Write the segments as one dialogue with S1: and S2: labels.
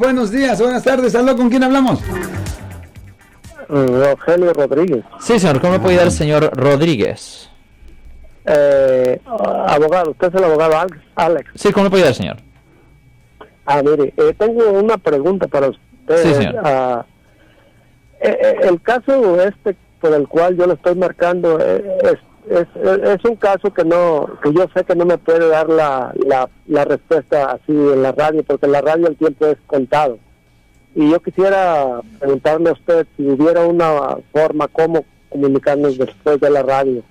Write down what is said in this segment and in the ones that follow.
S1: Buenos días, buenas tardes. ¿Aló con quién hablamos?
S2: Rogelio Rodríguez.
S3: Sí, señor. ¿Cómo me puede ayudar el señor Rodríguez?
S2: Eh, abogado, usted es el abogado Alex. Alex.
S3: Sí, ¿cómo me puede ayudar, señor?
S2: Ah, mire, eh, tengo una pregunta para usted.
S3: Sí, señor.
S2: Ah, eh, eh, el caso este por el cual yo le estoy marcando eh, es, es, es un caso que no que yo sé que no me puede dar la, la, respuesta así en la radio porque en la radio el tiempo es contado. Y yo quisiera preguntarle a usted si hubiera una forma cómo comunicarnos después de la radio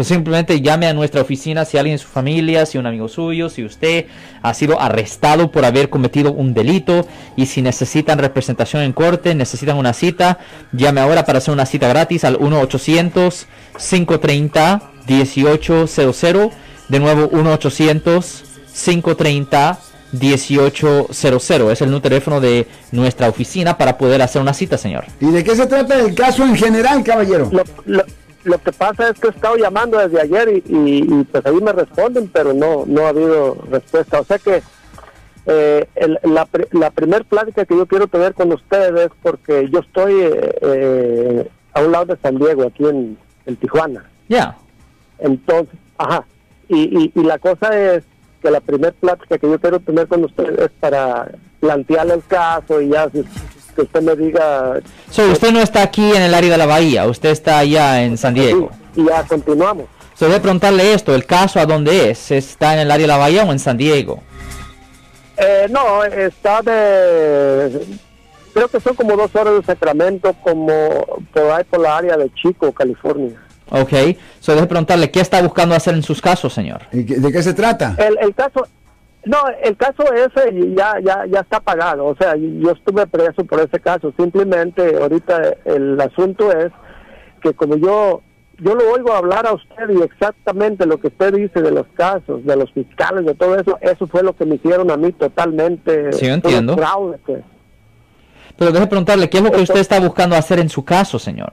S3: Pues simplemente llame a nuestra oficina si alguien en su familia, si un amigo suyo, si usted ha sido arrestado por haber cometido un delito y si necesitan representación en corte, necesitan una cita, llame ahora para hacer una cita gratis al 1-800-530-1800. De nuevo, 1-800-530-1800. Es el número de teléfono de nuestra oficina para poder hacer una cita, señor.
S1: ¿Y de qué se trata el caso en general, caballero?
S2: lo, lo, lo que pasa es que he estado llamando desde ayer y, y, y, pues ahí me responden, pero no no ha habido respuesta. O sea que eh, el, la, la primer plática que yo quiero tener con ustedes, porque yo estoy eh, eh, a un lado de San Diego, aquí en, en Tijuana.
S3: Ya.
S2: Entonces, ajá. Y, y, y la cosa es que la primer plática que yo quiero tener con ustedes es para plantearle el caso y ya si- que usted me diga
S3: So, usted no está aquí en el área de la bahía, usted está allá en San Diego.
S2: y ya continuamos.
S3: So, debe preguntarle esto, el caso a dónde es, ¿está en el área de la bahía o en San Diego?
S2: Eh, no, está de. Creo que son como dos horas de Sacramento, como por ahí por la área de Chico, California.
S3: Ok, so debe preguntarle qué está buscando hacer en sus casos, señor.
S1: ¿Y qué- ¿De qué se trata?
S2: El, el caso. No, el caso ese ya, ya, ya está pagado. O sea, yo estuve preso por ese caso. Simplemente ahorita el asunto es que como yo yo lo oigo hablar a usted y exactamente lo que usted dice de los casos, de los fiscales, de todo eso, eso fue lo que me hicieron a mí totalmente.
S3: Sí, yo entiendo.
S2: fraude, pues.
S3: Pero deje preguntarle qué es lo que usted está buscando hacer en su caso, señor.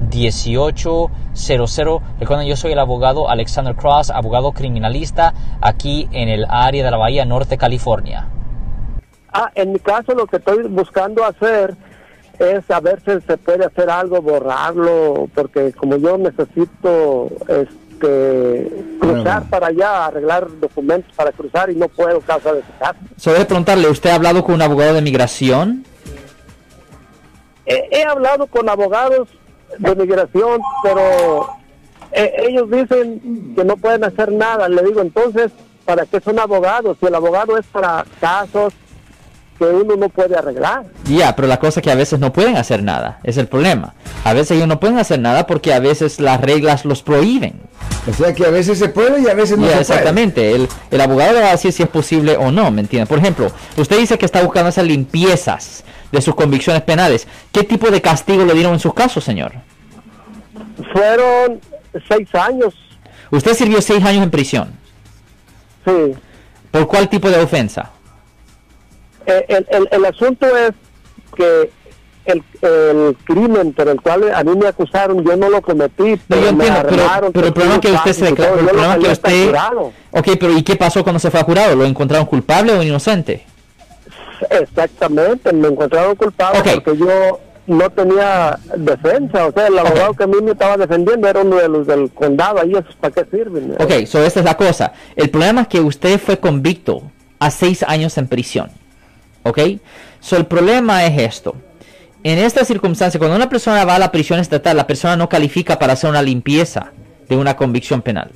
S4: 1-800-530-1800. Recuerden, yo soy el abogado Alexander Cross, abogado criminalista aquí en el área de la Bahía Norte, California.
S2: Ah, en mi caso lo que estoy buscando hacer es saber si se puede hacer algo, borrarlo, porque como yo necesito este cruzar
S1: Bueno.
S2: para allá, arreglar documentos para cruzar y no puedo causa de ese caso.
S3: So debe preguntarle, ¿usted ha hablado con un abogado de migración?
S2: He, he hablado con abogados de migración, pero eh, ellos dicen que no pueden hacer nada. Le digo, entonces, ¿para qué son abogados? Si el abogado es para casos que uno no puede arreglar.
S3: Ya, pero la cosa es que a veces no pueden hacer nada, es el problema. A veces ellos no pueden hacer nada porque a veces las reglas los prohíben.
S1: O sea que a veces se puede y a veces no se
S3: exactamente. El, el abogado le va a decir si es posible o no, ¿me entiende? Por ejemplo, usted dice que está buscando hacer limpiezas de sus convicciones penales. ¿Qué tipo de castigo le dieron en sus casos, señor?
S2: Fueron seis años,
S3: Usted sirvió seis años en prisión.
S2: sí.
S3: ¿Por cuál tipo de ofensa?
S2: Eh, El, el, el asunto es que el, el crimen por el cual a mí me acusaron, yo no lo cometí.
S3: No, yo
S2: me
S3: entiendo, pero,
S2: arreglaron
S3: pero el problema es que usted se declaró, el problema que usted... Ok, pero ¿y qué pasó cuando se fue a jurado? ¿Lo encontraron culpable o inocente?
S2: Exactamente, me encontraron culpable porque yo no tenía defensa, o sea, el abogado que a mí me estaba defendiendo era uno de los del condado, ahí esos para qué sirven.
S3: Ok, so esta es la cosa. El problema es que usted fue convicto a seis años en prisión. Ok, so el problema es esto. En esta circunstancia, cuando una persona va a la prisión estatal, la persona no califica para hacer una limpieza de una convicción penal.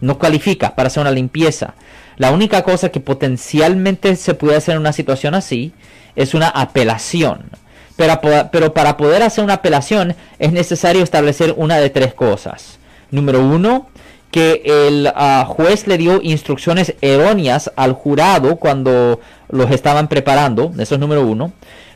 S3: No califica para hacer una limpieza. La única cosa que potencialmente se puede hacer en una situación así es una apelación. Pero, para poder hacer una apelación es necesario establecer una de tres cosas. Número uno, que el ah, juez le dio instrucciones erróneas al jurado cuando los estaban preparando. Eso es número uno.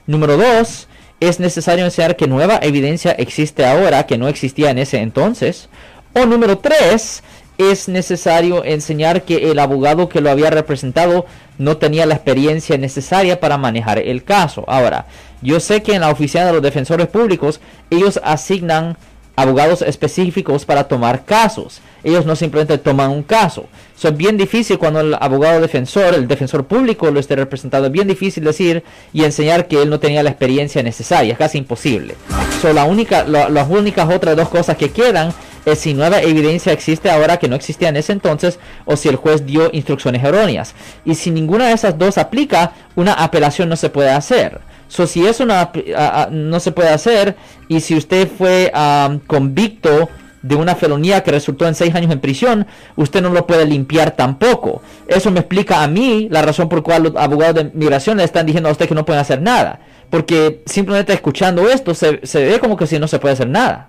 S3: Número dos, es necesario enseñar que nueva evidencia existe ahora que no existía en ese entonces. O número tres, es necesario enseñar que el abogado que lo había representado no tenía la experiencia necesaria para manejar el caso. Ahora, yo sé que en la oficina de los defensores públicos ellos asignan abogados específicos para tomar casos. Ellos no simplemente toman un caso. Eso es bien difícil cuando el abogado defensor, el defensor público lo esté representando. Es bien difícil decir y enseñar que él no tenía la experiencia necesaria. Es casi imposible. So, la única, la- las únicas otras dos cosas que quedan es si nueva evidencia existe ahora que no existía en ese entonces o si el juez dio instrucciones erróneas. Y si ninguna de esas dos aplica, una apelación no se puede hacer. So, si es una ap- a- a- no se puede hacer y si usted fue convicto de una felonía que resultó en seis años en prisión, usted no lo puede limpiar tampoco. Eso me explica a mí la razón por cual los abogados de migración le están diciendo a usted que no pueden hacer nada. Porque simplemente escuchando esto se, se ve como que si no se puede hacer nada.